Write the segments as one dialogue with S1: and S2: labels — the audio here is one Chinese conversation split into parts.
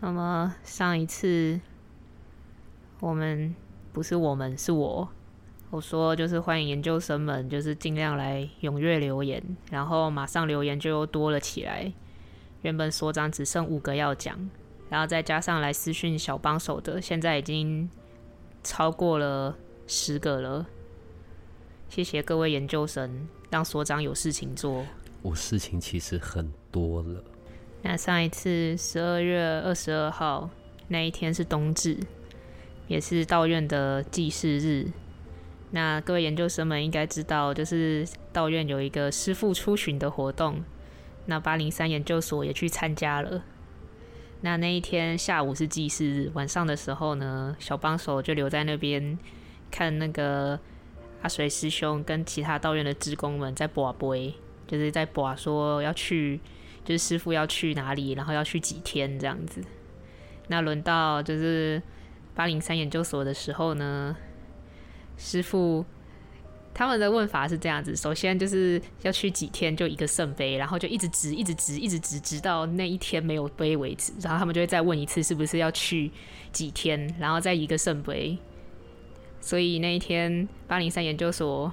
S1: 那么上一次，我们不是我们是我，我说就是欢迎研究生们，就是尽量来踊跃留言，然后马上留言就又多了起来。原本所长只剩五个要讲，然后再加上来私讯小帮手的，现在已经超过了十个了。谢谢各位研究生，让所长有事情做。
S2: 我事情其实很多了。
S1: 那上一次十二月二十二号那一天是冬至，也是道院的祭祀日。那各位研究生们应该知道，就是道院有一个师傅出巡的活动，那八零三研究所也去参加了。那那一天下午是祭祀日，晚上的时候呢，小帮手就留在那边看那个阿水师兄跟其他道院的职工们在卜杯，就是在卜说要去。就是师傅要去哪里，然后要去几天这样子。那轮到就是八零三研究所的时候呢，师傅他们的问法是这样子：首先就是要去几天，就一个圣杯，然后就一直直，一直直，一直直，直到那一天没有杯为止。然后他们就会再问一次，是不是要去几天，然后再一个圣杯。所以那一天八零三研究所。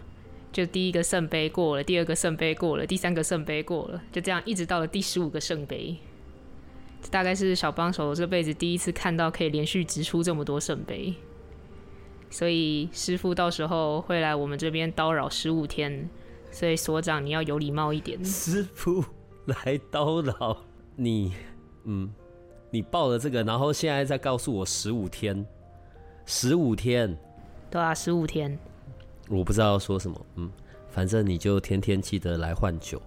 S1: 就第一个圣杯过了，第二个圣杯过了，第三个圣杯过了，就这样一直到了第十五个圣杯。这大概是小帮手这辈子第一次看到可以连续直出这么多圣杯，所以师傅到时候会来我们这边叨扰十五天，所以所长你要有礼貌一点。
S2: 师傅来叨扰你，嗯，你报了这个，然后现在再告诉我十五天，十五天，
S1: 对啊，十五天。
S2: 我不知道说什么，嗯，反正你就天天记得来换酒，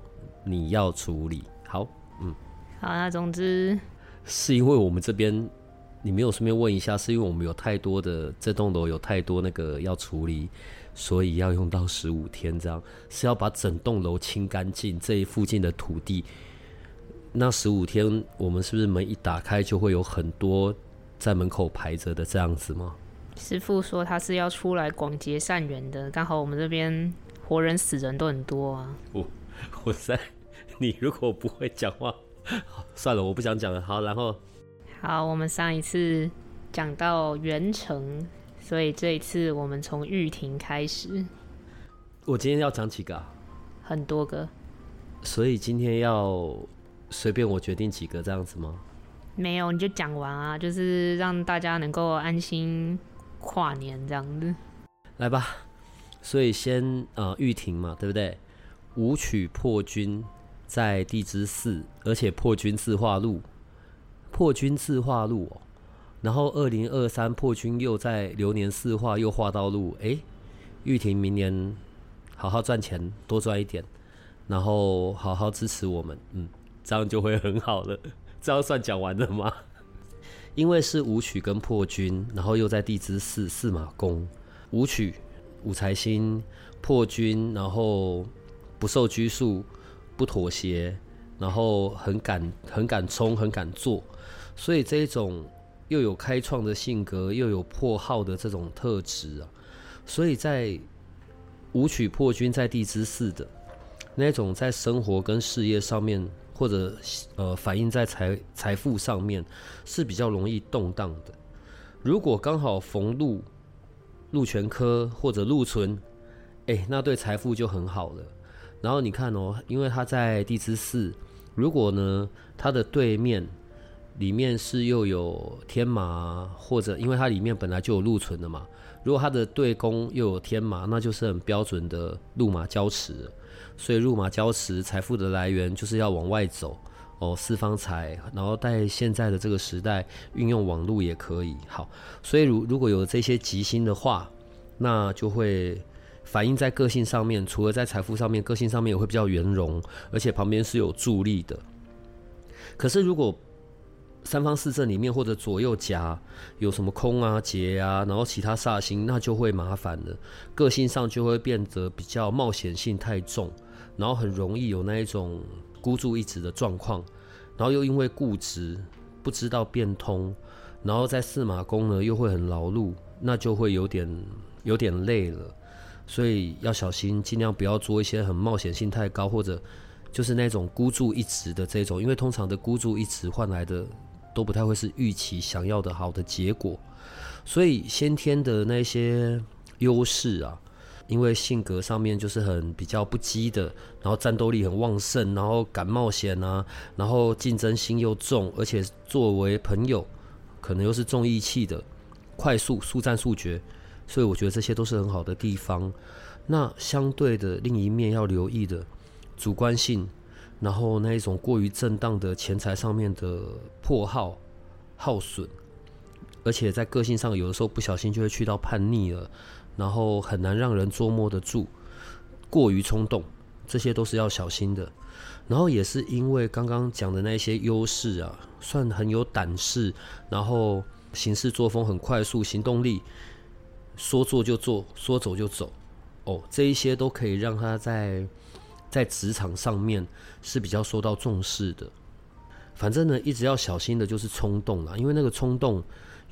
S2: 你要处理好，嗯，
S1: 好，啊总之
S2: 是因为我们这边你没有顺便问一下，是因为我们有太多的这栋楼有太多那个要处理，所以要用到十五天，这样是要把整栋楼清干净，这一附近的土地，那十五天我们是不是门一打开就会有很多在门口排着的这样子吗？
S1: 师傅说他是要出来广结善缘的，刚好我们这边活人死人都很多啊。
S2: 我 我在，你如果不会讲话，算了，我不想讲了。好，然后
S1: 好，我们上一次讲到元城，所以这一次我们从玉庭开始。
S2: 我今天要讲几个？
S1: 很多个。
S2: 所以今天要随便我决定几个这样子吗？
S1: 没有，你就讲完啊，就是让大家能够安心。跨年这样子，
S2: 来吧。所以先呃玉婷嘛，对不对？武曲破军在地支四，而且破军自化禄，破军自化禄哦。然后二零二三破军又在流年四化又化到禄，哎，玉婷明年好好赚钱，多赚一点，然后好好支持我们，嗯，这样就会很好了。这样算讲完了吗？因为是武曲跟破军，然后又在地支四四马宫，武曲武财星，破军，然后不受拘束，不妥协，然后很敢很敢冲，很敢做，所以这一种又有开创的性格，又有破耗的这种特质啊，所以在武曲破军在地支四的那种在生活跟事业上面。或者呃，反映在财财富上面是比较容易动荡的。如果刚好逢禄禄全科或者禄存，哎，那对财富就很好了。然后你看哦，因为它在地支四，如果呢它的对面里面是又有天马，或者因为它里面本来就有禄存的嘛，如果它的对宫又有天马，那就是很标准的禄马交持。所以入马交石，财富的来源就是要往外走哦，四方财。然后在现在的这个时代，运用网络也可以好。所以如如果有这些吉星的话，那就会反映在个性上面。除了在财富上面，个性上面也会比较圆融，而且旁边是有助力的。可是如果三方四正里面或者左右夹有什么空啊、劫啊，然后其他煞星，那就会麻烦了。个性上就会变得比较冒险性太重，然后很容易有那一种孤注一掷的状况，然后又因为固执不知道变通，然后在四马宫呢又会很劳碌，那就会有点有点累了。所以要小心，尽量不要做一些很冒险性太高或者就是那种孤注一掷的这种，因为通常的孤注一掷换来的。都不太会是预期想要的好的结果，所以先天的那些优势啊，因为性格上面就是很比较不羁的，然后战斗力很旺盛，然后敢冒险啊，然后竞争心又重，而且作为朋友可能又是重义气的，快速速战速决，所以我觉得这些都是很好的地方。那相对的另一面要留意的主观性。然后那一种过于正当的钱财上面的破耗、耗损，而且在个性上有的时候不小心就会去到叛逆了，然后很难让人捉摸得住，过于冲动，这些都是要小心的。然后也是因为刚刚讲的那些优势啊，算很有胆识，然后行事作风很快速，行动力说做就做，说走就走，哦，这一些都可以让他在。在职场上面是比较受到重视的，反正呢，一直要小心的就是冲动啦，因为那个冲动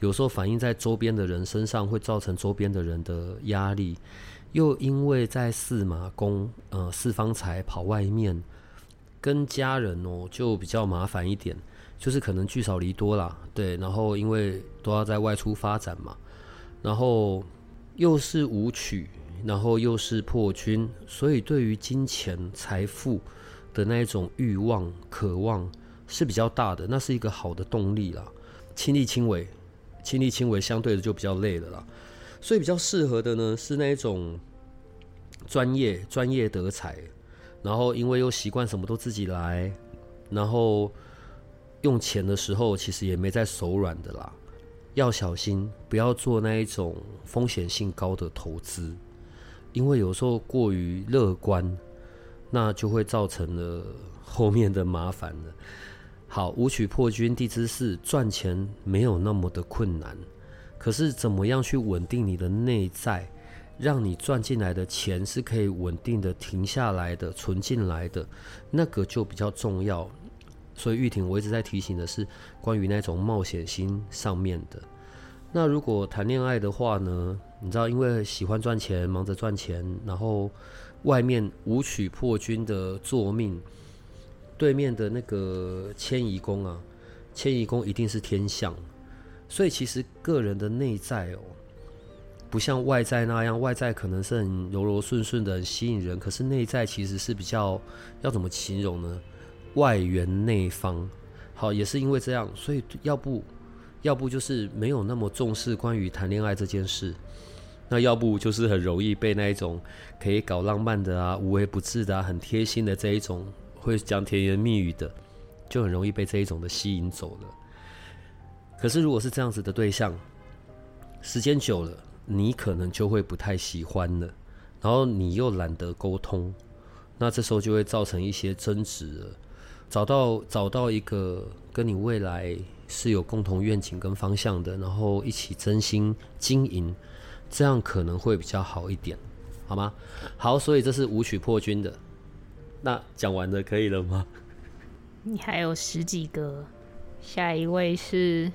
S2: 有时候反映在周边的人身上，会造成周边的人的压力。又因为在四马宫，呃，四方财跑外面，跟家人哦就比较麻烦一点，就是可能聚少离多啦，对，然后因为都要在外出发展嘛，然后又是舞曲。然后又是破军，所以对于金钱财富的那一种欲望、渴望是比较大的，那是一个好的动力啦。亲力亲为，亲力亲为相对的就比较累了啦。所以比较适合的呢是那一种专业、专业得财，然后因为又习惯什么都自己来，然后用钱的时候其实也没在手软的啦。要小心，不要做那一种风险性高的投资。因为有时候过于乐观，那就会造成了后面的麻烦了。好，武曲破军地支四赚钱没有那么的困难，可是怎么样去稳定你的内在，让你赚进来的钱是可以稳定的停下来的、存进来的，那个就比较重要。所以玉婷，我一直在提醒的是关于那种冒险心上面的。那如果谈恋爱的话呢？你知道，因为喜欢赚钱，忙着赚钱，然后外面舞曲破军的作命，对面的那个迁移宫啊，迁移宫一定是天象，所以其实个人的内在哦，不像外在那样，外在可能是很柔柔顺顺的，吸引人，可是内在其实是比较要怎么形容呢？外圆内方，好，也是因为这样，所以要不要不就是没有那么重视关于谈恋爱这件事。那要不就是很容易被那一种可以搞浪漫的啊、无微不至的啊、很贴心的这一种会讲甜言蜜语的，就很容易被这一种的吸引走了。可是如果是这样子的对象，时间久了，你可能就会不太喜欢了，然后你又懒得沟通，那这时候就会造成一些争执了。找到找到一个跟你未来是有共同愿景跟方向的，然后一起真心经营。这样可能会比较好一点，好吗？好，所以这是舞曲破军的。那讲完了，可以了吗？
S1: 你还有十几个，下一位是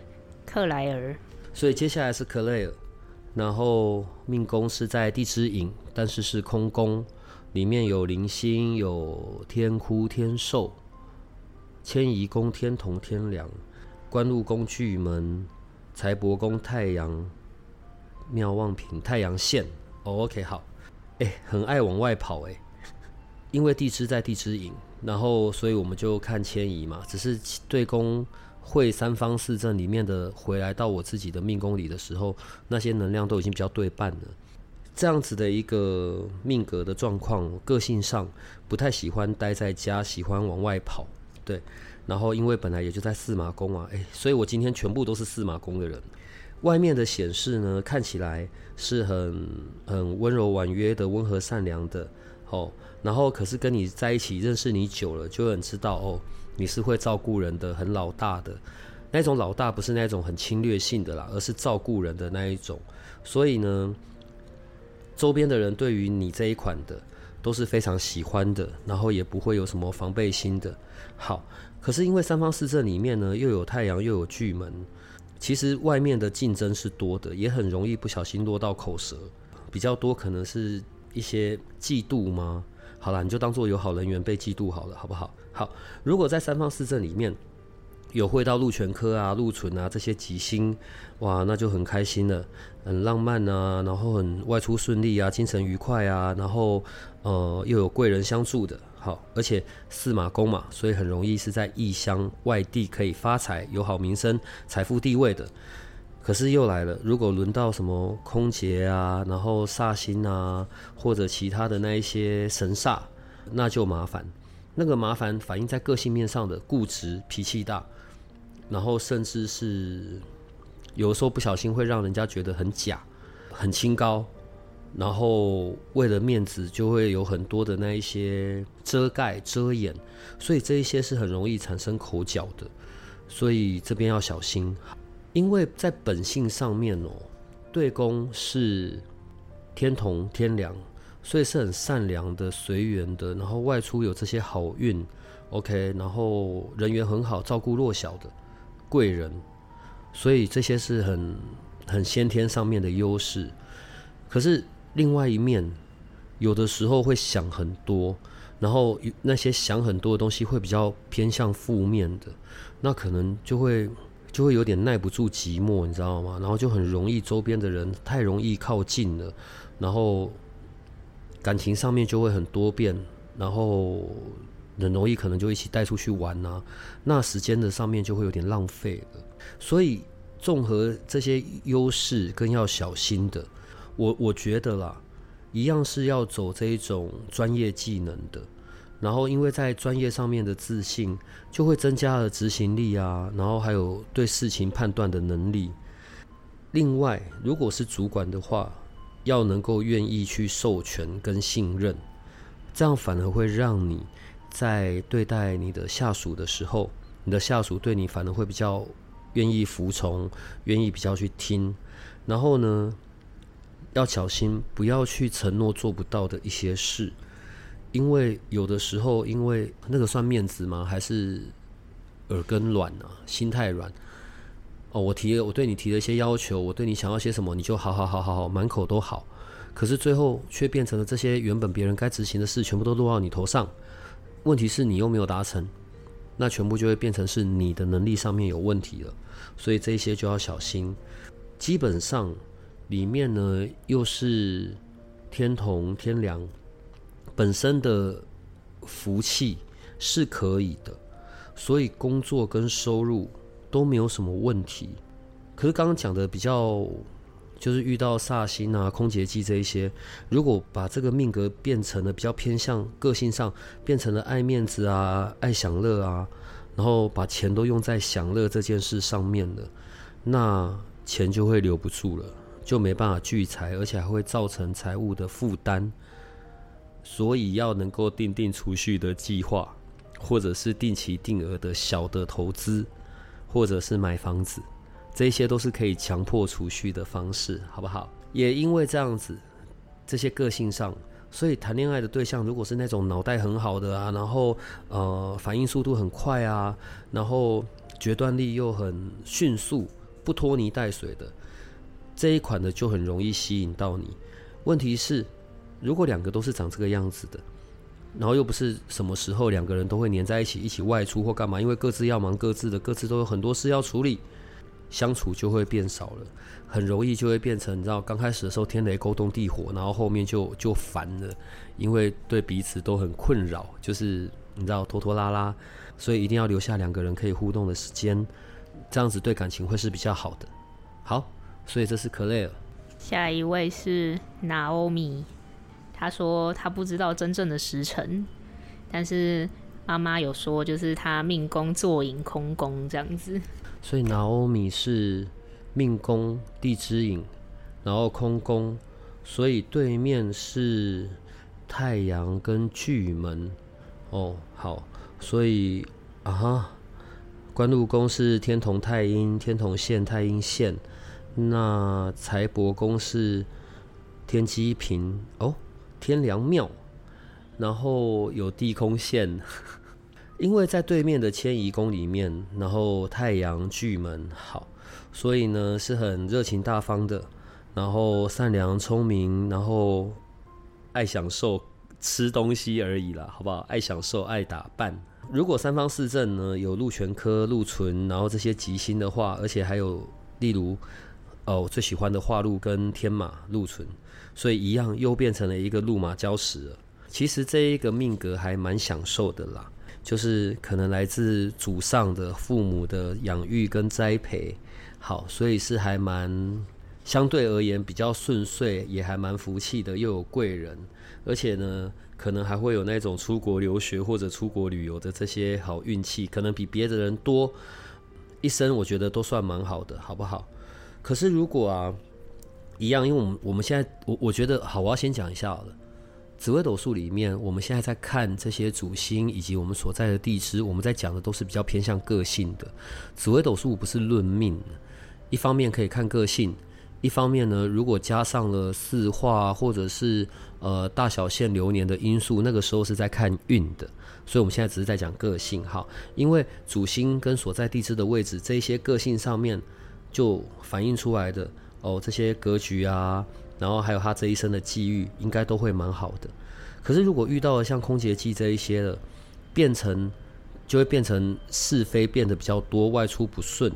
S1: 克莱尔。
S2: 所以接下来是克莱尔，然后命宫是在地支寅，但是是空宫，里面有零星，有天哭天寿、迁移宫天同天梁、官禄宫巨门、财帛宫太阳。妙望平太阳线。哦，OK 好，哎，很爱往外跑哎，因为地支在地支寅，然后所以我们就看迁移嘛，只是对宫会三方四正里面的回来到我自己的命宫里的时候，那些能量都已经比较对半了，这样子的一个命格的状况，个性上不太喜欢待在家，喜欢往外跑，对，然后因为本来也就在四马宫啊，哎，所以我今天全部都是四马宫的人。外面的显示呢，看起来是很很温柔婉约的、温和善良的，哦，然后可是跟你在一起认识你久了，就很知道哦，你是会照顾人的，很老大的那种老大，不是那种很侵略性的啦，而是照顾人的那一种。所以呢，周边的人对于你这一款的都是非常喜欢的，然后也不会有什么防备心的。好，可是因为三方四正里面呢，又有太阳又有巨门，其实外面的竞争是多的，也很容易不小心落到口舌，比较多可能是一些嫉妒吗？好了，你就当做有好人缘被嫉妒好了，好不好？好，如果在三方四正里面有会到鹿泉科啊、鹿存啊这些吉星，哇，那就很开心了，很浪漫啊，然后很外出顺利啊，精神愉快啊，然后呃又有贵人相助的，好，而且四马宫嘛，所以很容易是在异乡外地可以发财、有好名声、财富地位的。可是又来了，如果轮到什么空劫啊，然后煞星啊，或者其他的那一些神煞，那就麻烦。那个麻烦反映在个性面上的固执、脾气大，然后甚至是有的时候不小心会让人家觉得很假、很清高，然后为了面子就会有很多的那一些遮盖、遮掩，所以这一些是很容易产生口角的，所以这边要小心。因为在本性上面哦，对宫是天同天梁，所以是很善良的、随缘的，然后外出有这些好运，OK，然后人缘很好，照顾弱小的贵人，所以这些是很很先天上面的优势。可是另外一面，有的时候会想很多，然后那些想很多的东西会比较偏向负面的，那可能就会。就会有点耐不住寂寞，你知道吗？然后就很容易周边的人太容易靠近了，然后感情上面就会很多变，然后很容易可能就一起带出去玩呐，那时间的上面就会有点浪费了。所以综合这些优势跟要小心的，我我觉得啦，一样是要走这一种专业技能的。然后，因为在专业上面的自信，就会增加了执行力啊，然后还有对事情判断的能力。另外，如果是主管的话，要能够愿意去授权跟信任，这样反而会让你在对待你的下属的时候，你的下属对你反而会比较愿意服从，愿意比较去听。然后呢，要小心不要去承诺做不到的一些事。因为有的时候，因为那个算面子吗？还是耳根软啊？心太软哦。我提了，我对你提了一些要求，我对你想要些什么，你就好好好好好，满口都好。可是最后却变成了这些原本别人该执行的事，全部都落到你头上。问题是你又没有达成，那全部就会变成是你的能力上面有问题了。所以这些就要小心。基本上里面呢，又是天同天梁。本身的福气是可以的，所以工作跟收入都没有什么问题。可是刚刚讲的比较，就是遇到煞星啊、空劫忌这一些，如果把这个命格变成了比较偏向个性上，变成了爱面子啊、爱享乐啊，然后把钱都用在享乐这件事上面了，那钱就会留不住了，就没办法聚财，而且还会造成财务的负担。所以要能够定定储蓄的计划，或者是定期定额的小的投资，或者是买房子，这些都是可以强迫储蓄的方式，好不好？也因为这样子，这些个性上，所以谈恋爱的对象如果是那种脑袋很好的啊，然后呃反应速度很快啊，然后决断力又很迅速，不拖泥带水的这一款的就很容易吸引到你。问题是。如果两个都是长这个样子的，然后又不是什么时候两个人都会黏在一起，一起外出或干嘛，因为各自要忙各自的，各自都有很多事要处理，相处就会变少了，很容易就会变成你知道，刚开始的时候天雷勾动地火，然后后面就就烦了，因为对彼此都很困扰，就是你知道拖拖拉拉，所以一定要留下两个人可以互动的时间，这样子对感情会是比较好的。好，所以这是 Clare，
S1: 下一位是 Naomi。他说他不知道真正的时辰，但是妈妈有说，就是他命宫坐影空宫这样子。
S2: 所以拿欧米是命宫地支影，然后空宫，所以对面是太阳跟巨门。哦，好，所以啊哈，官禄宫是天同太阴，天同线太阴线。那财帛宫是天机平哦，天良庙。然后有地空线，因为在对面的迁移宫里面，然后太阳巨门好，所以呢是很热情大方的，然后善良聪明，然后爱享受吃东西而已啦，好不好？爱享受，爱打扮。如果三方四正呢有禄全科、禄存，然后这些吉星的话，而且还有例如哦我最喜欢的化禄跟天马禄存，所以一样又变成了一个禄马交石了。其实这一个命格还蛮享受的啦，就是可能来自祖上的父母的养育跟栽培，好，所以是还蛮相对而言比较顺遂，也还蛮福气的，又有贵人，而且呢，可能还会有那种出国留学或者出国旅游的这些好运气，可能比别的人多一生，我觉得都算蛮好的，好不好？可是如果啊，一样，因为我们我们现在我我觉得好，我要先讲一下好了。紫微斗数里面，我们现在在看这些主星以及我们所在的地支，我们在讲的都是比较偏向个性的。紫微斗数不是论命，一方面可以看个性，一方面呢，如果加上了四化或者是呃大小限流年的因素，那个时候是在看运的。所以我们现在只是在讲个性哈，因为主星跟所在地支的位置，这些个性上面就反映出来的哦，这些格局啊。然后还有他这一生的际遇，应该都会蛮好的。可是如果遇到了像空劫忌这一些的，变成就会变成是非变得比较多，外出不顺，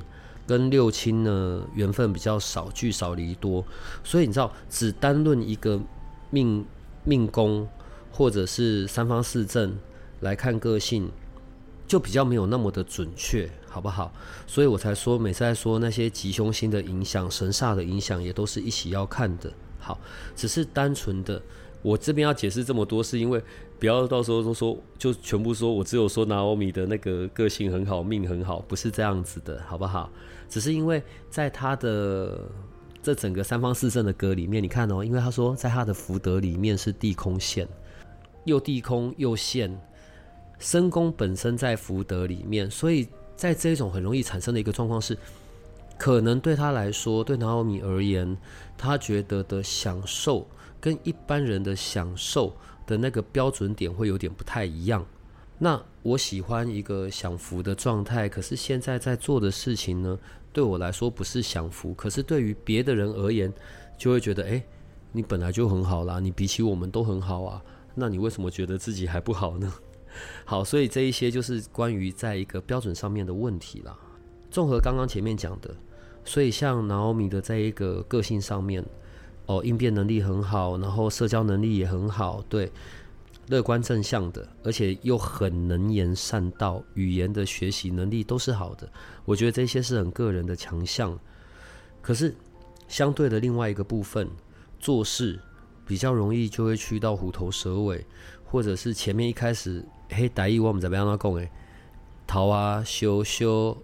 S2: 跟六亲呢缘分比较少，聚少离多。所以你知道，只单论一个命命宫或者是三方四正来看个性，就比较没有那么的准确，好不好？所以我才说，每次在说那些吉凶星的影响、神煞的影响，也都是一起要看的。好，只是单纯的，我这边要解释这么多，是因为不要到时候都说就全部说我只有说拿欧米的那个个性很好，命很好，不是这样子的，好不好？只是因为在他的这整个三方四正的歌里面，你看哦，因为他说在他的福德里面是地空线，又地空又线，身宫本身在福德里面，所以在这种很容易产生的一个状况是。可能对他来说，对拿奥米而言，他觉得的享受跟一般人的享受的那个标准点会有点不太一样。那我喜欢一个享福的状态，可是现在在做的事情呢，对我来说不是享福，可是对于别的人而言，就会觉得，哎，你本来就很好啦，你比起我们都很好啊，那你为什么觉得自己还不好呢？好，所以这一些就是关于在一个标准上面的问题啦。综合刚刚前面讲的。所以，像 Naomi 的在一个个性上面，哦，应变能力很好，然后社交能力也很好，对，乐观正向的，而且又很能言善道，语言的学习能力都是好的。我觉得这些是很个人的强项。可是，相对的另外一个部分，做事比较容易就会去到虎头蛇尾，或者是前面一开始嘿，大意我们怎么样那讲诶，逃啊，修修。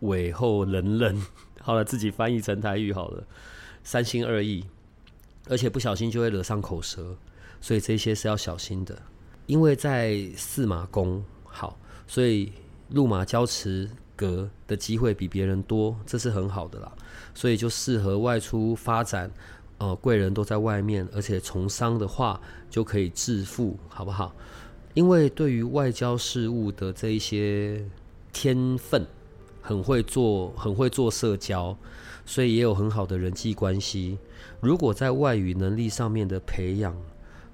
S2: 尾后冷冷，好了，自己翻译成台语好了，三心二意，而且不小心就会惹上口舌，所以这些是要小心的。因为在四马宫好，所以路马交持格的机会比别人多，这是很好的啦。所以就适合外出发展，呃，贵人都在外面，而且从商的话就可以致富，好不好？因为对于外交事务的这一些天分。很会做，很会做社交，所以也有很好的人际关系。如果在外语能力上面的培养，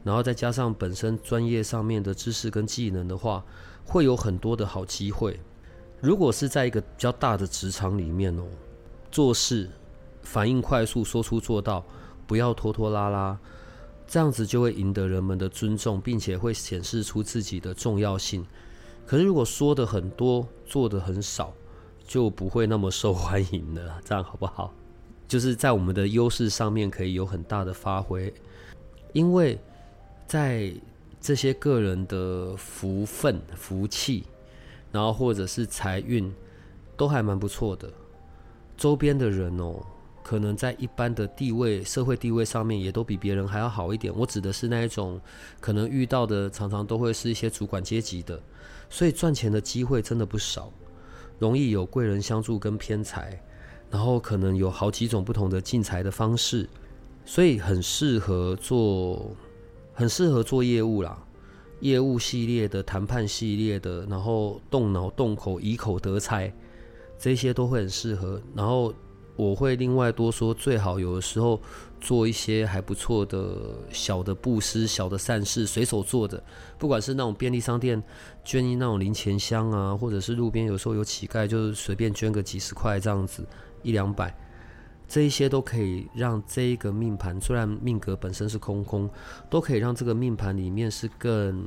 S2: 然后再加上本身专业上面的知识跟技能的话，会有很多的好机会。如果是在一个比较大的职场里面哦，做事反应快速，说出做到，不要拖拖拉拉，这样子就会赢得人们的尊重，并且会显示出自己的重要性。可是如果说的很多，做的很少，就不会那么受欢迎了，这样好不好？就是在我们的优势上面可以有很大的发挥，因为在这些个人的福分、福气，然后或者是财运都还蛮不错的，周边的人哦，可能在一般的地位、社会地位上面也都比别人还要好一点。我指的是那一种可能遇到的常常都会是一些主管阶级的。所以赚钱的机会真的不少，容易有贵人相助跟偏财，然后可能有好几种不同的进财的方式，所以很适合做，很适合做业务啦。业务系列的、谈判系列的，然后动脑动口、以口得财，这些都会很适合。然后我会另外多说，最好有的时候做一些还不错的小的布施、小的善事，随手做的，不管是那种便利商店捐一那种零钱箱啊，或者是路边有时候有乞丐，就是随便捐个几十块这样子，一两百。这一些都可以让这一个命盘，虽然命格本身是空空，都可以让这个命盘里面是更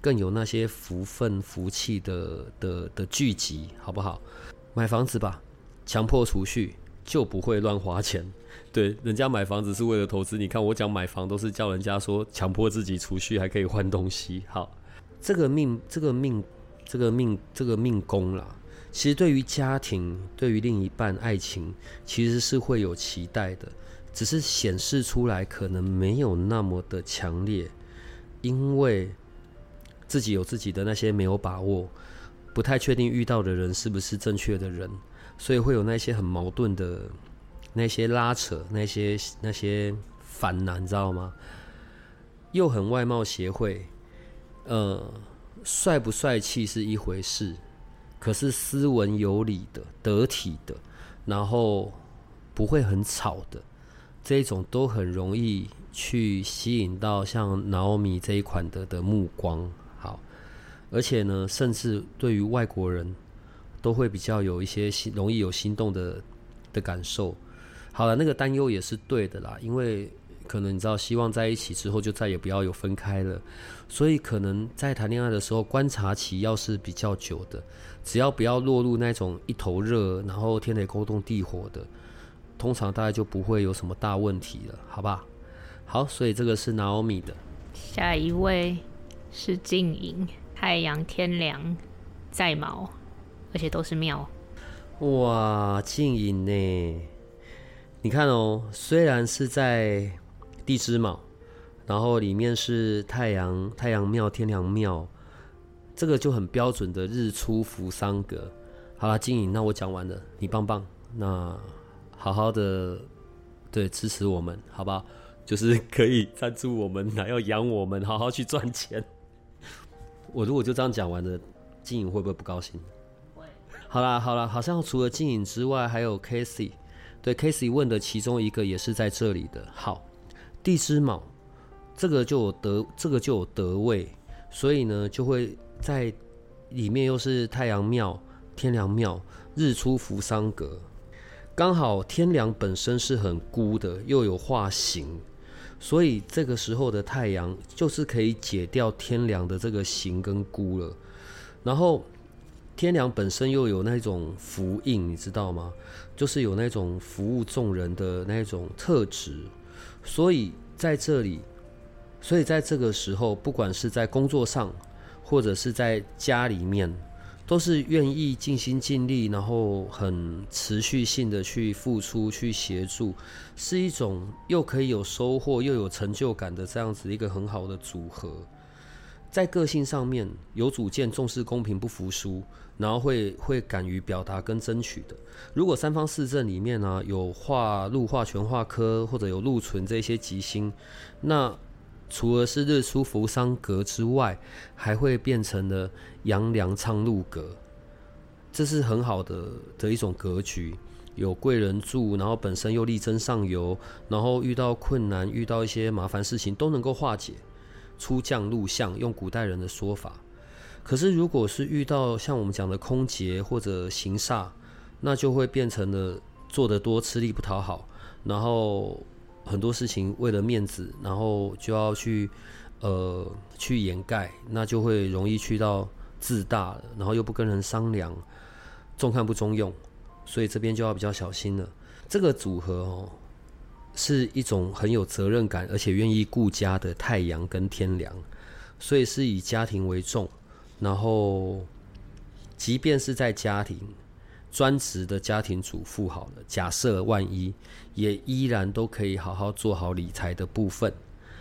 S2: 更有那些福分、福气的的的聚集，好不好？买房子吧，强迫储蓄就不会乱花钱。对，人家买房子是为了投资，你看我讲买房都是叫人家说强迫自己储蓄，还可以换东西。好，这个命，这个命，这个命，这个命宫啦。其实对于家庭，对于另一半爱情，其实是会有期待的，只是显示出来可能没有那么的强烈，因为自己有自己的那些没有把握，不太确定遇到的人是不是正确的人，所以会有那些很矛盾的那些拉扯，那些那些烦恼，知道吗？又很外貌协会，呃，帅不帅气是一回事。可是斯文有礼的、得体的，然后不会很吵的，这种都很容易去吸引到像 Naomi 这一款的的目光。好，而且呢，甚至对于外国人都会比较有一些心，容易有心动的的感受。好了，那个担忧也是对的啦，因为。可能你知道，希望在一起之后就再也不要有分开了，所以可能在谈恋爱的时候，观察期要是比较久的，只要不要落入那种一头热，然后天雷勾动地火的，通常大概就不会有什么大问题了，好吧？好，所以这个是 Naomi 的。
S1: 下一位是静影，太阳天梁在毛，而且都是庙。
S2: 哇，静影呢？你看哦，虽然是在。地支卯，然后里面是太阳太阳庙天梁庙，这个就很标准的日出扶桑格。好了，金颖，那我讲完了，你棒棒，那好好的对支持我们，好不好？就是可以赞助我们，还要养我们，好好去赚钱。我如果就这样讲完了，金颖会不会不高兴？好啦好啦，好像除了金颖之外，还有 Casey 对，Casey 问的其中一个也是在这里的。好。地支卯，这个就有得，这个就有得位，所以呢，就会在里面又是太阳庙、天梁庙、日出扶桑阁，刚好天梁本身是很孤的，又有化形，所以这个时候的太阳就是可以解掉天梁的这个形跟孤了。然后天良本身又有那种福印，你知道吗？就是有那种服务众人的那种特质。所以在这里，所以在这个时候，不管是在工作上，或者是在家里面，都是愿意尽心尽力，然后很持续性的去付出、去协助，是一种又可以有收获又有成就感的这样子一个很好的组合。在个性上面有主见、重视公平、不服输，然后会会敢于表达跟争取的。如果三方四正里面呢有化禄、化权、化科，或者有禄存这些吉星，那除了是日出扶桑格之外，还会变成了阳梁昌禄格，这是很好的的一种格局。有贵人助，然后本身又力争上游，然后遇到困难、遇到一些麻烦事情都能够化解。出将入相，用古代人的说法。可是，如果是遇到像我们讲的空劫或者行煞，那就会变成了做得多吃力不讨好，然后很多事情为了面子，然后就要去呃去掩盖，那就会容易去到自大，然后又不跟人商量，重看不中用，所以这边就要比较小心了。这个组合哦。是一种很有责任感，而且愿意顾家的太阳跟天梁，所以是以家庭为重。然后，即便是在家庭专职的家庭主妇，好了，假设万一，也依然都可以好好做好理财的部分。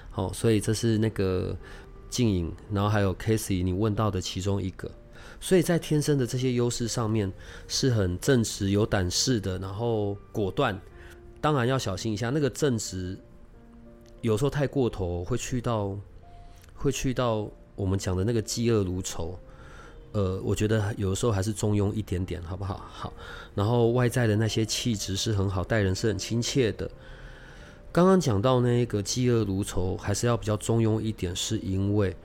S2: 好，所以这是那个静影，然后还有 Casey 你问到的其中一个。所以在天生的这些优势上面是很正直、有胆识的，然后果断。当然要小心一下，那个正直有时候太过头，会去到会去到我们讲的那个嫉恶如仇。呃，我觉得有的时候还是中庸一点点，好不好？好。然后外在的那些气质是很好，待人是很亲切的。刚刚讲到那个嫉恶如仇，还是要比较中庸一点，是因为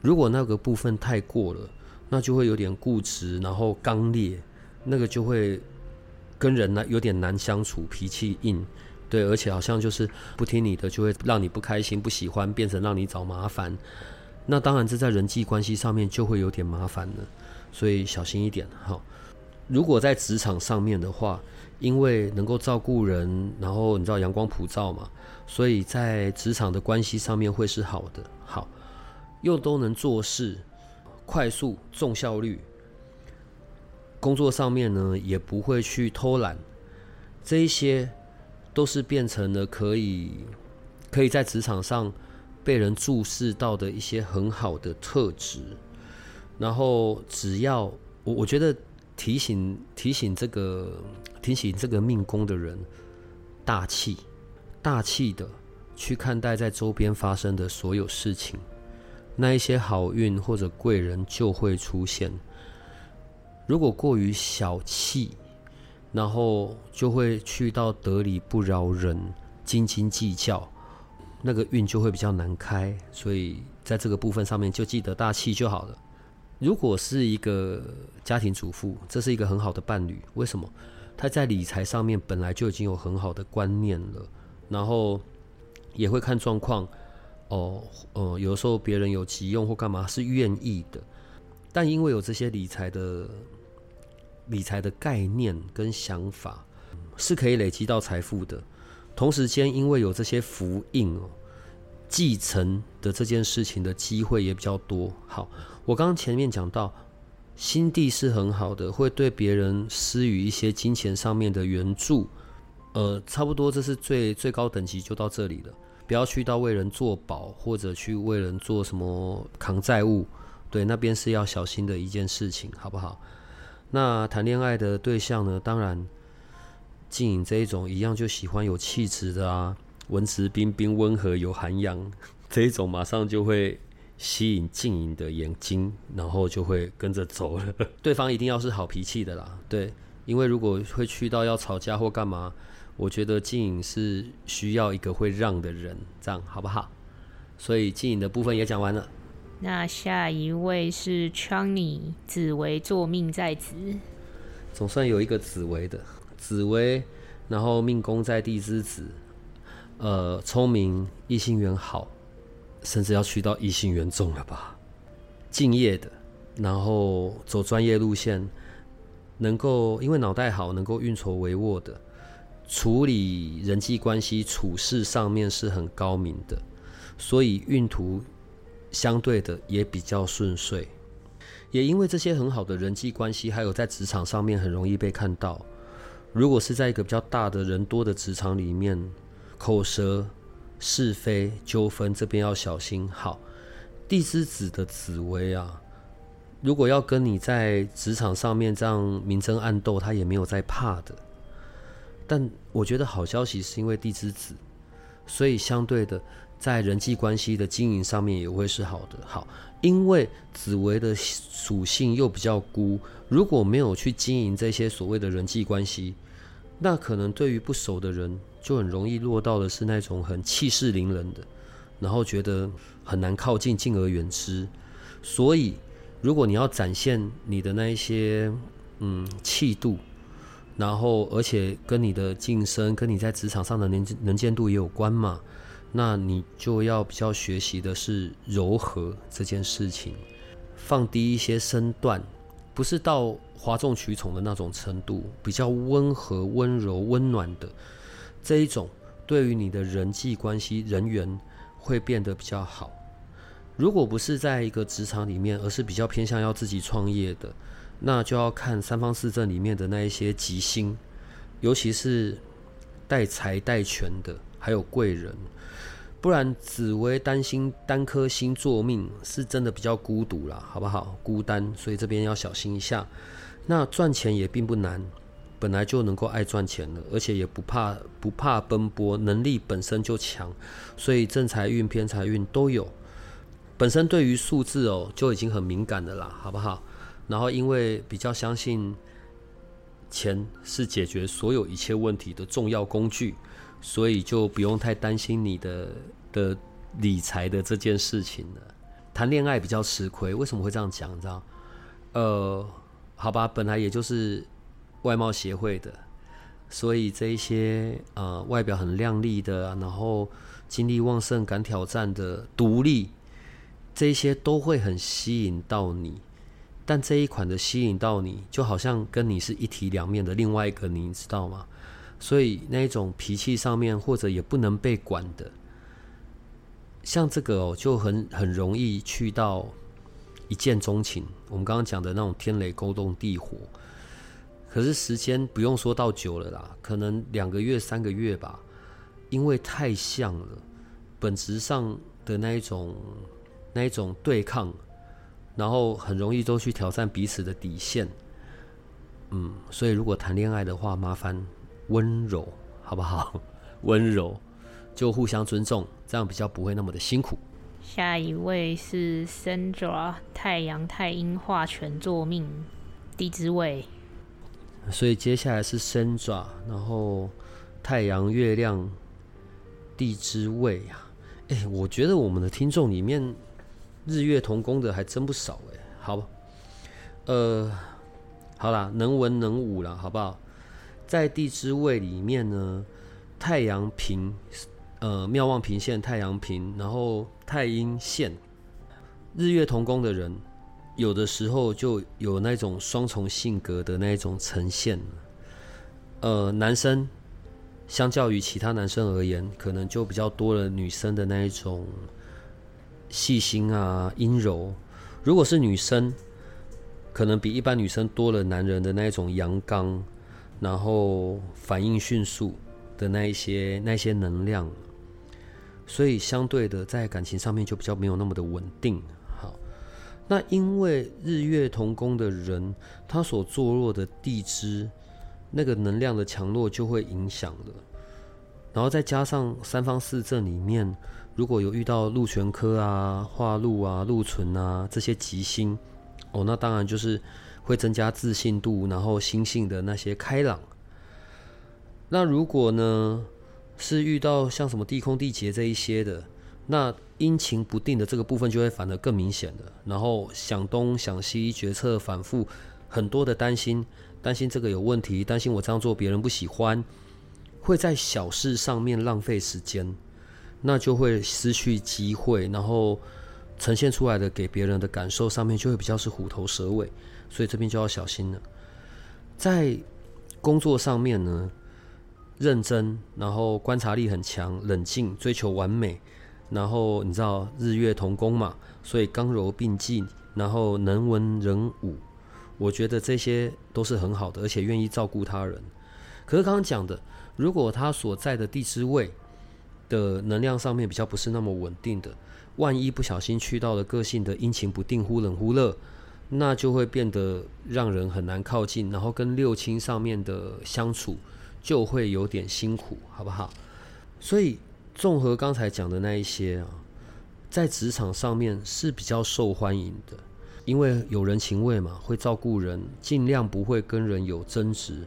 S2: 如果那个部分太过了，那就会有点固执，然后刚烈，那个就会跟人呢有点难相处，脾气硬，对，而且好像就是不听你的，就会让你不开心、不喜欢，变成让你找麻烦。那当然，这在人际关系上面就会有点麻烦了，所以小心一点哈。如果在职场上面的话，因为能够照顾人，然后你知道阳光普照嘛，所以在职场的关系上面会是好的。好，又都能做事，快速、重效率，工作上面呢也不会去偷懒，这一些都是变成了可以可以在职场上。被人注视到的一些很好的特质，然后只要我我觉得提醒提醒这个提醒这个命宫的人，大气大气的去看待在周边发生的所有事情，那一些好运或者贵人就会出现。如果过于小气，然后就会去到得理不饶人，斤斤计较。那个运就会比较难开，所以在这个部分上面就记得大气就好了。如果是一个家庭主妇，这是一个很好的伴侣。为什么？他在理财上面本来就已经有很好的观念了，然后也会看状况。哦，呃，有时候别人有急用或干嘛是愿意的，但因为有这些理财的理财的概念跟想法，是可以累积到财富的。同时间，因为有这些福印哦，继承的这件事情的机会也比较多。好，我刚刚前面讲到，心地是很好的，会对别人施予一些金钱上面的援助。呃，差不多这是最最高等级就到这里了，不要去到为人做保，或者去为人做什么扛债务，对，那边是要小心的一件事情，好不好？那谈恋爱的对象呢，当然。静影这一种一样就喜欢有气质的啊，文质彬彬、温和有涵养，这一种马上就会吸引静影的眼睛，然后就会跟着走了。对方一定要是好脾气的啦，对，因为如果会去到要吵架或干嘛，我觉得静影是需要一个会让的人，这样好不好？所以静影的部分也讲完了。
S1: 那下一位是 Chunny 紫薇坐命在子，
S2: 总算有一个紫薇的。紫薇，然后命宫在地之子，呃，聪明，异性缘好，甚至要去到异性缘重了吧？敬业的，然后走专业路线，能够因为脑袋好，能够运筹帷幄的，处理人际关系、处事上面是很高明的，所以运途相对的也比较顺遂。也因为这些很好的人际关系，还有在职场上面很容易被看到。如果是在一个比较大的人多的职场里面，口舌是非纠纷这边要小心。好，地之子的紫薇啊，如果要跟你在职场上面这样明争暗斗，他也没有在怕的。但我觉得好消息是因为地之子，所以相对的在人际关系的经营上面也会是好的。好，因为紫薇的属性又比较孤。如果没有去经营这些所谓的人际关系，那可能对于不熟的人就很容易落到的是那种很气势凌人的，然后觉得很难靠近，敬而远之。所以，如果你要展现你的那一些嗯气度，然后而且跟你的晋升、跟你在职场上的能能见度也有关嘛，那你就要比较学习的是柔和这件事情，放低一些身段。不是到哗众取宠的那种程度，比较温和、温柔、温暖的这一种，对于你的人际关系、人缘会变得比较好。如果不是在一个职场里面，而是比较偏向要自己创业的，那就要看三方四正里面的那一些吉星，尤其是带财带权的，还有贵人。不然紫薇担心单颗星座命是真的比较孤独啦，好不好？孤单，所以这边要小心一下。那赚钱也并不难，本来就能够爱赚钱了，而且也不怕不怕奔波，能力本身就强，所以正财运、偏财运都有。本身对于数字哦就已经很敏感的啦，好不好？然后因为比较相信钱是解决所有一切问题的重要工具。所以就不用太担心你的的理财的这件事情了。谈恋爱比较吃亏，为什么会这样讲？你知道？呃，好吧，本来也就是外貌协会的，所以这一些呃外表很靓丽的，然后精力旺盛、敢挑战的、独立，这些都会很吸引到你。但这一款的吸引到你，就好像跟你是一体两面的另外一个，你知道吗？所以那种脾气上面或者也不能被管的，像这个哦，就很很容易去到一见钟情。我们刚刚讲的那种天雷勾动地火，可是时间不用说到久了啦，可能两个月、三个月吧，因为太像了，本质上的那一种那一种对抗，然后很容易都去挑战彼此的底线。嗯，所以如果谈恋爱的话，麻烦。温柔，好不好？温柔，就互相尊重，这样比较不会那么的辛苦。
S1: 下一位是 Sandra，太阳太阴化权作命，地支位。
S2: 所以接下来是 Sandra，然后太阳、月亮、地支位啊。哎，我觉得我们的听众里面日月同宫的还真不少哎。好，呃，好啦，能文能武了，好不好？在地支位里面呢，太阳平，呃，妙望平线，太阳平，然后太阴线，日月同宫的人，有的时候就有那种双重性格的那种呈现。呃，男生相较于其他男生而言，可能就比较多了女生的那一种细心啊、阴柔；如果是女生，可能比一般女生多了男人的那一种阳刚。然后反应迅速的那一些那些能量，所以相对的在感情上面就比较没有那么的稳定。好，那因为日月同宫的人，他所坐落的地支那个能量的强弱就会影响了。然后再加上三方四正里面，如果有遇到禄全科啊、化禄啊、禄存啊这些吉星，哦，那当然就是。会增加自信度，然后心性的那些开朗。那如果呢是遇到像什么地空地劫这一些的，那阴晴不定的这个部分就会反而更明显的。然后想东想西，决策反复，很多的担心，担心这个有问题，担心我这样做别人不喜欢，会在小事上面浪费时间，那就会失去机会，然后呈现出来的给别人的感受上面就会比较是虎头蛇尾。所以这边就要小心了，在工作上面呢，认真，然后观察力很强，冷静，追求完美，然后你知道日月同宫嘛，所以刚柔并济，然后能文能武，我觉得这些都是很好的，而且愿意照顾他人。可是刚刚讲的，如果他所在的地支位的能量上面比较不是那么稳定的，万一不小心去到了个性的阴晴不定，忽冷忽热。那就会变得让人很难靠近，然后跟六亲上面的相处就会有点辛苦，好不好？所以综合刚才讲的那一些啊，在职场上面是比较受欢迎的，因为有人情味嘛，会照顾人，尽量不会跟人有争执，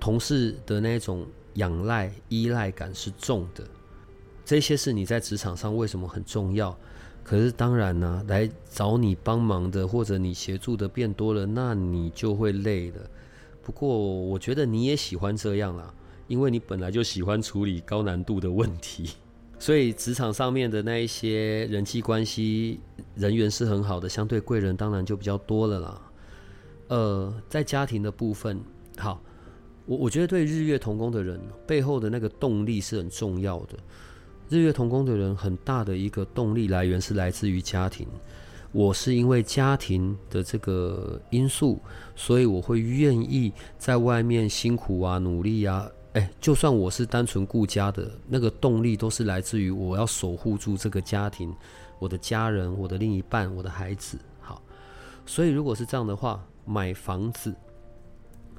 S2: 同事的那种仰赖依赖感是重的，这些是你在职场上为什么很重要？可是当然呢，来找你帮忙的或者你协助的变多了，那你就会累了。不过我觉得你也喜欢这样啦，因为你本来就喜欢处理高难度的问题，所以职场上面的那一些人际关系人员是很好的，相对贵人当然就比较多了啦。呃，在家庭的部分，好，我我觉得对日月同工的人背后的那个动力是很重要的。日月同宫的人，很大的一个动力来源是来自于家庭。我是因为家庭的这个因素，所以我会愿意在外面辛苦啊、努力啊，哎，就算我是单纯顾家的，那个动力都是来自于我要守护住这个家庭，我的家人，我的另一半，我的孩子。好，所以如果是这样的话，买房子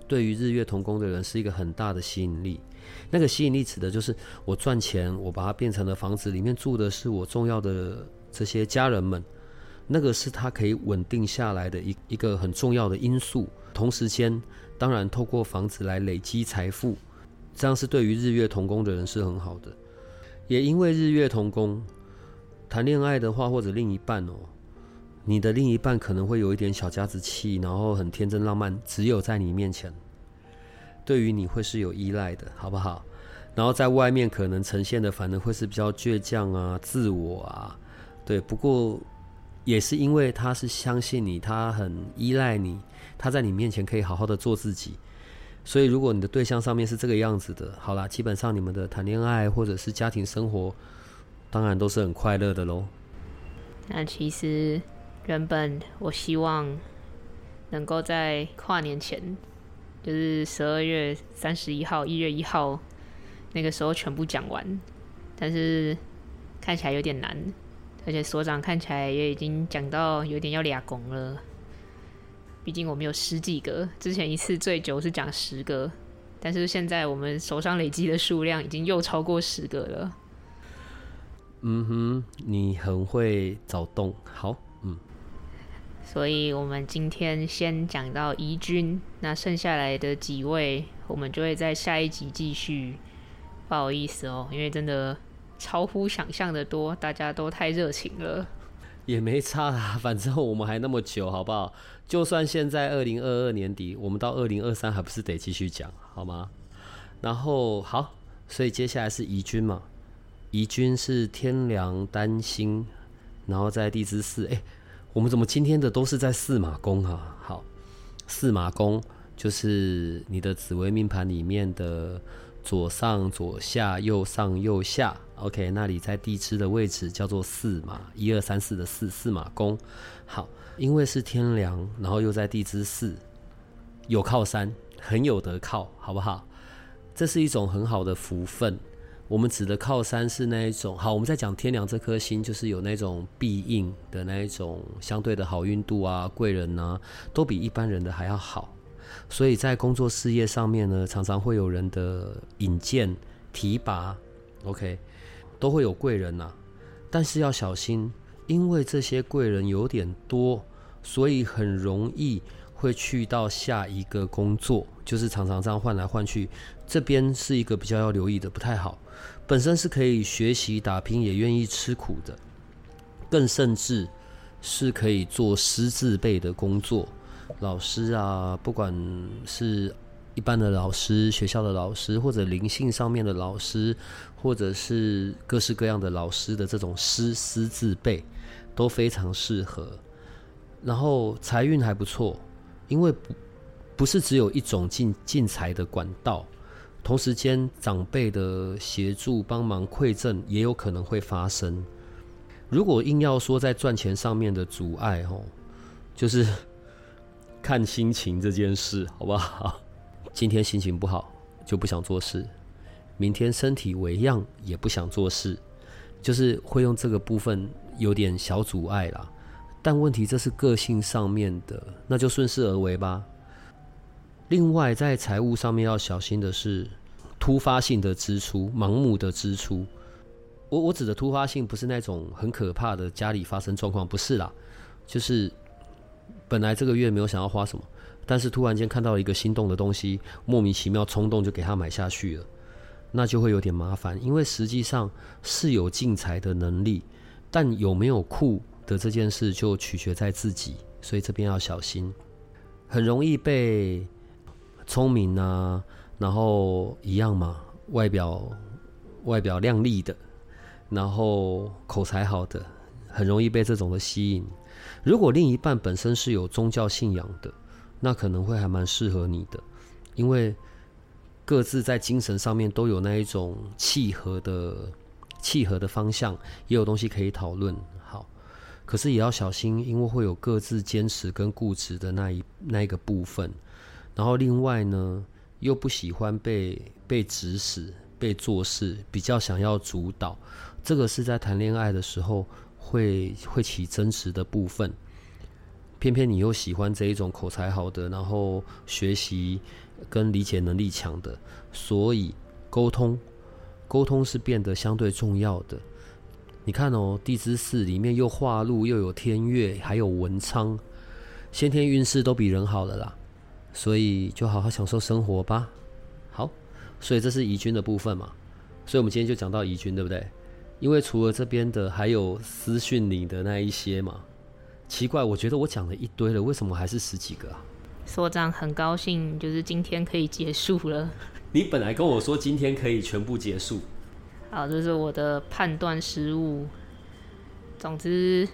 S2: 对于日月同工的人是一个很大的吸引力。那个吸引力指的就是我赚钱，我把它变成了房子，里面住的是我重要的这些家人们，那个是他可以稳定下来的一一个很重要的因素。同时间，当然透过房子来累积财富，这样是对于日月同工的人是很好的。也因为日月同工，谈恋爱的话或者另一半哦，你的另一半可能会有一点小家子气，然后很天真浪漫，只有在你面前。对于你会是有依赖的，好不好？然后在外面可能呈现的反而会是比较倔强啊、自我啊，对。不过也是因为他是相信你，他很依赖你，他在你面前可以好好的做自己。所以如果你的对象上面是这个样子的，好啦，基本上你们的谈恋爱或者是家庭生活，当然都是很快乐的喽。
S1: 那其实原本我希望能够在跨年前。就是十二月三十一号、一月一号那个时候全部讲完，但是看起来有点难，而且所长看起来也已经讲到有点要俩拱了。毕竟我们有十几个，之前一次最久是讲十个，但是现在我们手上累积的数量已经又超过十个了。
S2: 嗯哼，你很会找洞，好。
S1: 所以我们今天先讲到宜君，那剩下来的几位，我们就会在下一集继续。不好意思哦，因为真的超乎想象的多，大家都太热情了。
S2: 也没差啦，反正我们还那么久，好不好？就算现在二零二二年底，我们到二零二三还不是得继续讲，好吗？然后好，所以接下来是宜君嘛，宜君是天梁丹星，然后在地支四，哎。我们怎么今天的都是在四马宫啊？好，四马宫就是你的紫微命盘里面的左上、左下、右上、右下。OK，那里在地支的位置叫做四马，一二三四的四四马宫。好，因为是天梁，然后又在地支四，有靠山，很有得靠，好不好？这是一种很好的福分。我们指的靠山是那一种，好，我们在讲天梁这颗星，就是有那种必应的那一种相对的好运度啊，贵人呐，都比一般人的还要好。所以在工作事业上面呢，常常会有人的引荐、提拔，OK，都会有贵人呐。但是要小心，因为这些贵人有点多，所以很容易会去到下一个工作，就是常常这样换来换去。这边是一个比较要留意的，不太好。本身是可以学习打拼，也愿意吃苦的，更甚至是可以做师字辈的工作，老师啊，不管是一般的老师、学校的老师，或者灵性上面的老师，或者是各式各样的老师的这种师师字辈，都非常适合。然后财运还不错，因为不不是只有一种进进财的管道。同时间，长辈的协助帮忙馈赠也有可能会发生。如果硬要说在赚钱上面的阻碍，哦，就是看心情这件事，好不好？今天心情不好就不想做事，明天身体为恙也不想做事，就是会用这个部分有点小阻碍啦。但问题这是个性上面的，那就顺势而为吧。另外，在财务上面要小心的是突发性的支出、盲目的支出。我我指的突发性不是那种很可怕的家里发生状况，不是啦，就是本来这个月没有想要花什么，但是突然间看到一个心动的东西，莫名其妙冲动就给他买下去了，那就会有点麻烦。因为实际上是有进财的能力，但有没有库的这件事就取决在自己，所以这边要小心，很容易被。聪明啊，然后一样嘛，外表外表靓丽的，然后口才好的，很容易被这种的吸引。如果另一半本身是有宗教信仰的，那可能会还蛮适合你的，因为各自在精神上面都有那一种契合的契合的方向，也有东西可以讨论。好，可是也要小心，因为会有各自坚持跟固执的那一那一个部分。然后另外呢，又不喜欢被被指使、被做事，比较想要主导。这个是在谈恋爱的时候会会起争执的部分。偏偏你又喜欢这一种口才好的，然后学习跟理解能力强的，所以沟通沟通是变得相对重要的。你看哦，地支四里面又化禄，又有天月，还有文昌，先天运势都比人好了啦。所以就好好享受生活吧。好，所以这是宜君的部分嘛。所以我们今天就讲到宜君，对不对？因为除了这边的，还有私讯你的那一些嘛。奇怪，我觉得我讲了一堆了，为什么还是十几个啊？
S1: 所长很高兴，就是今天可以结束了。
S2: 你本来跟我说今天可以全部结束。
S1: 好，这是我的判断失误。总之，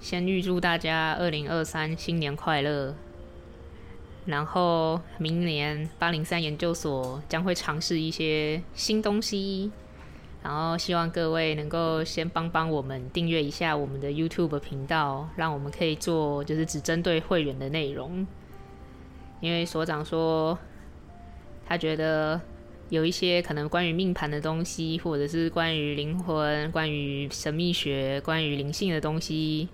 S1: 先预祝大家二零二三新年快乐。然后明年八零三研究所将会尝试一些新东西。然后希望各位能够先帮帮我们订阅一下我们的 YouTube 频道，让我们可以做就是只针对会员的内容。因为所长说，他觉得有一些可能关于命盘的东西，或者是关于灵魂、关于神秘学、关于灵性的东西，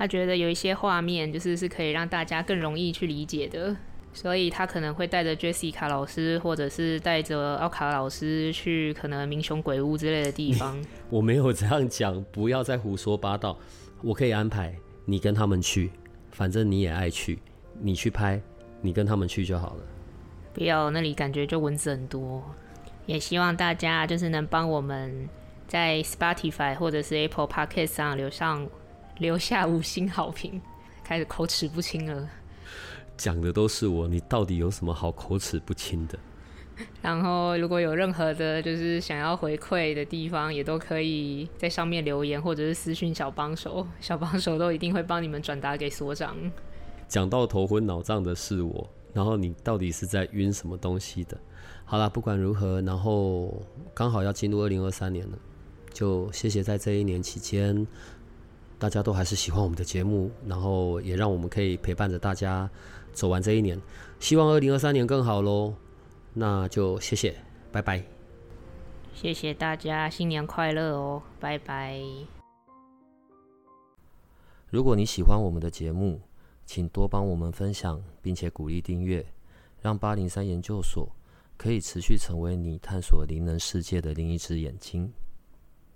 S1: 他觉得有一些画面就是是可以让大家更容易去理解的。所以他可能会带着 Jessica 老师，或者是带着奥卡老师去可能名雄鬼屋之类的地方。
S2: 我没有这样讲，不要再胡说八道。我可以安排你跟他们去，反正你也爱去，你去拍，你跟他们去就好了。
S1: 不要那里感觉就蚊子很多。也希望大家就是能帮我们在 Spotify 或者是 Apple Podcast 上留上留下五星好评。开始口齿不清了。
S2: 讲的都是我，你到底有什么好口齿不清的？
S1: 然后如果有任何的，就是想要回馈的地方，也都可以在上面留言，或者是私讯小帮手，小帮手都一定会帮你们转达给所长。
S2: 讲到头昏脑胀的是我，然后你到底是在晕什么东西的？好啦，不管如何，然后刚好要进入二零二三年了，就谢谢在这一年期间，大家都还是喜欢我们的节目，然后也让我们可以陪伴着大家。走完这一年，希望二零二三年更好喽。那就谢谢，拜拜。
S1: 谢谢大家，新年快乐哦，拜拜。
S2: 如果你喜欢我们的节目，请多帮我们分享，并且鼓励订阅，让八零三研究所可以持续成为你探索灵能世界的另一只眼睛。